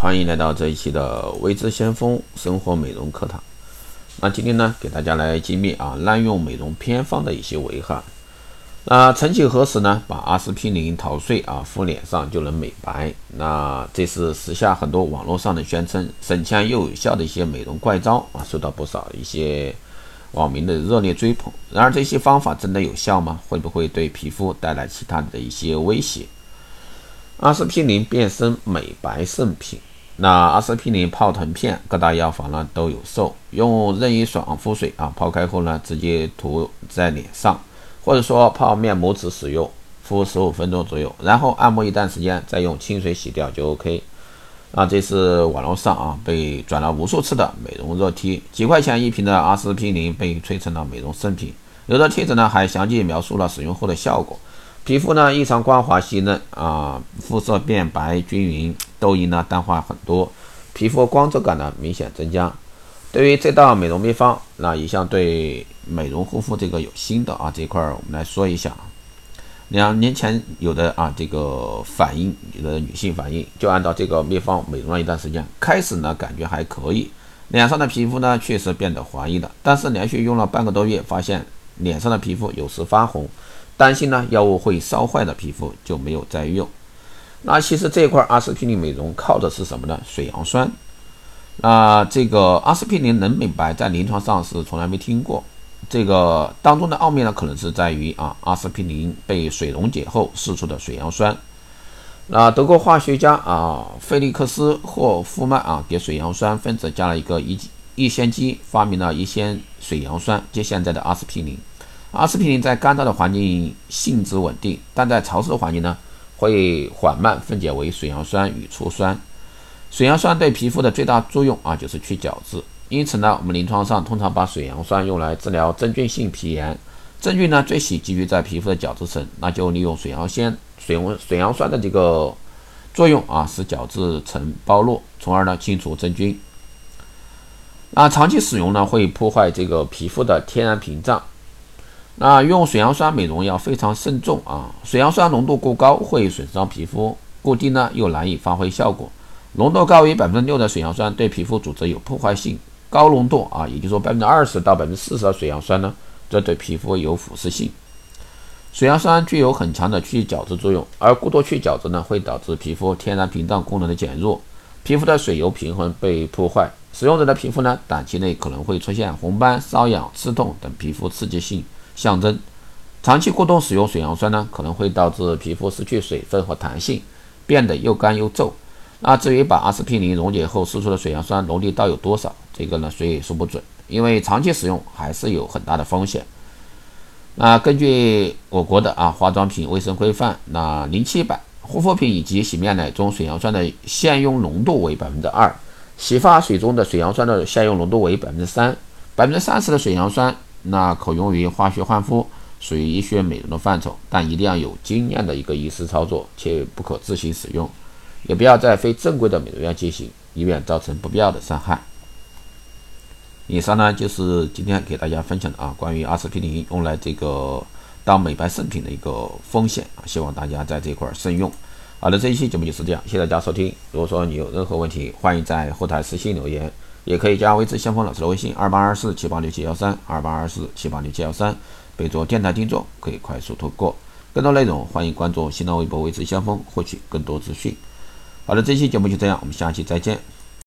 欢迎来到这一期的微知先锋生活美容课堂。那今天呢，给大家来揭秘啊滥用美容偏方的一些危害。那曾几何时呢，把阿司匹林捣碎啊敷脸上就能美白，那这是时下很多网络上的宣称省钱又有效的一些美容怪招啊，受到不少一些网民的热烈追捧。然而这些方法真的有效吗？会不会对皮肤带来其他的一些威胁？阿司匹林变身美白圣品。那阿司匹林泡腾片，各大药房呢都有售。用任意爽肤水啊泡开后呢，直接涂在脸上，或者说泡面膜纸使用，敷十五分钟左右，然后按摩一段时间，再用清水洗掉就 OK。啊，这是网络上啊被转了无数次的美容热贴，几块钱一瓶的阿司匹林被吹成了美容圣品，有的帖子呢还详细描述了使用后的效果。皮肤呢异常光滑细嫩啊，肤色变白均匀，痘印呢淡化很多，皮肤光泽感呢明显增加。对于这道美容秘方，那一向对美容护肤这个有心的啊这块儿，我们来说一下。两年前有的啊这个反应，有的女性反应，就按照这个秘方美容了一段时间，开始呢感觉还可以，脸上的皮肤呢确实变得滑腻了，但是连续用了半个多月，发现脸上的皮肤有时发红。担心呢，药物会烧坏的皮肤就没有再用。那其实这块阿司匹林美容靠的是什么呢？水杨酸。那这个阿司匹林能美白，在临床上是从来没听过。这个当中的奥秘呢，可能是在于啊，阿司匹林被水溶解后释出的水杨酸。那德国化学家啊，费利克斯霍夫曼啊，给水杨酸分子加了一个乙乙酰基，发明了乙酰水杨酸，即现在的阿司匹林。阿司匹林在干燥的环境性质稳定，但在潮湿的环境呢，会缓慢分解为水杨酸与醋酸。水杨酸对皮肤的最大作用啊，就是去角质。因此呢，我们临床上通常把水杨酸用来治疗真菌性皮炎。真菌呢，最喜集聚在皮肤的角质层，那就利用水杨酰、水温水杨酸的这个作用啊，使角质层剥落，从而呢清除真菌。那长期使用呢，会破坏这个皮肤的天然屏障。那用水杨酸美容要非常慎重啊！水杨酸浓度过高会损伤皮肤，过低呢又难以发挥效果。浓度高于百分之六的水杨酸对皮肤组织有破坏性，高浓度啊，也就是说百分之二十到百分之四十的水杨酸呢，这对皮肤有腐蚀性。水杨酸具有很强的去角质作用，而过多去角质呢，会导致皮肤天然屏障功能的减弱，皮肤的水油平衡被破坏。使用者的皮肤呢，短期内可能会出现红斑、瘙痒、刺痛等皮肤刺激性。象征长期过度使用水杨酸呢，可能会导致皮肤失去水分和弹性，变得又干又皱。那至于把阿司匹林溶解后释出的水杨酸浓度到底有多少，这个呢谁也说不准，因为长期使用还是有很大的风险。那根据我国的啊化妆品卫生规范，那零七版护肤品以及洗面奶中水杨酸的限用浓度为百分之二，洗发水中的水杨酸的限用浓度为百分之三，百分之三十的水杨酸。那可用于化学焕肤，属于医学美容的范畴，但一定要有经验的一个医师操作，且不可自行使用，也不要在非正规的美容院进行，以免造成不必要的伤害。以上呢就是今天给大家分享的啊，关于阿司匹林用来这个当美白圣品的一个风险啊，希望大家在这块慎用。好的，这一期节目就是这样，谢谢大家收听。如果说你有任何问题，欢迎在后台私信留言。也可以加微知先锋老师的微信二八二四七八六七幺三二八二四七八六七幺三，备注电台听众，可以快速通过。更多内容欢迎关注新浪微博微知先锋，获取更多资讯。好了，这期节目就这样，我们下期再见。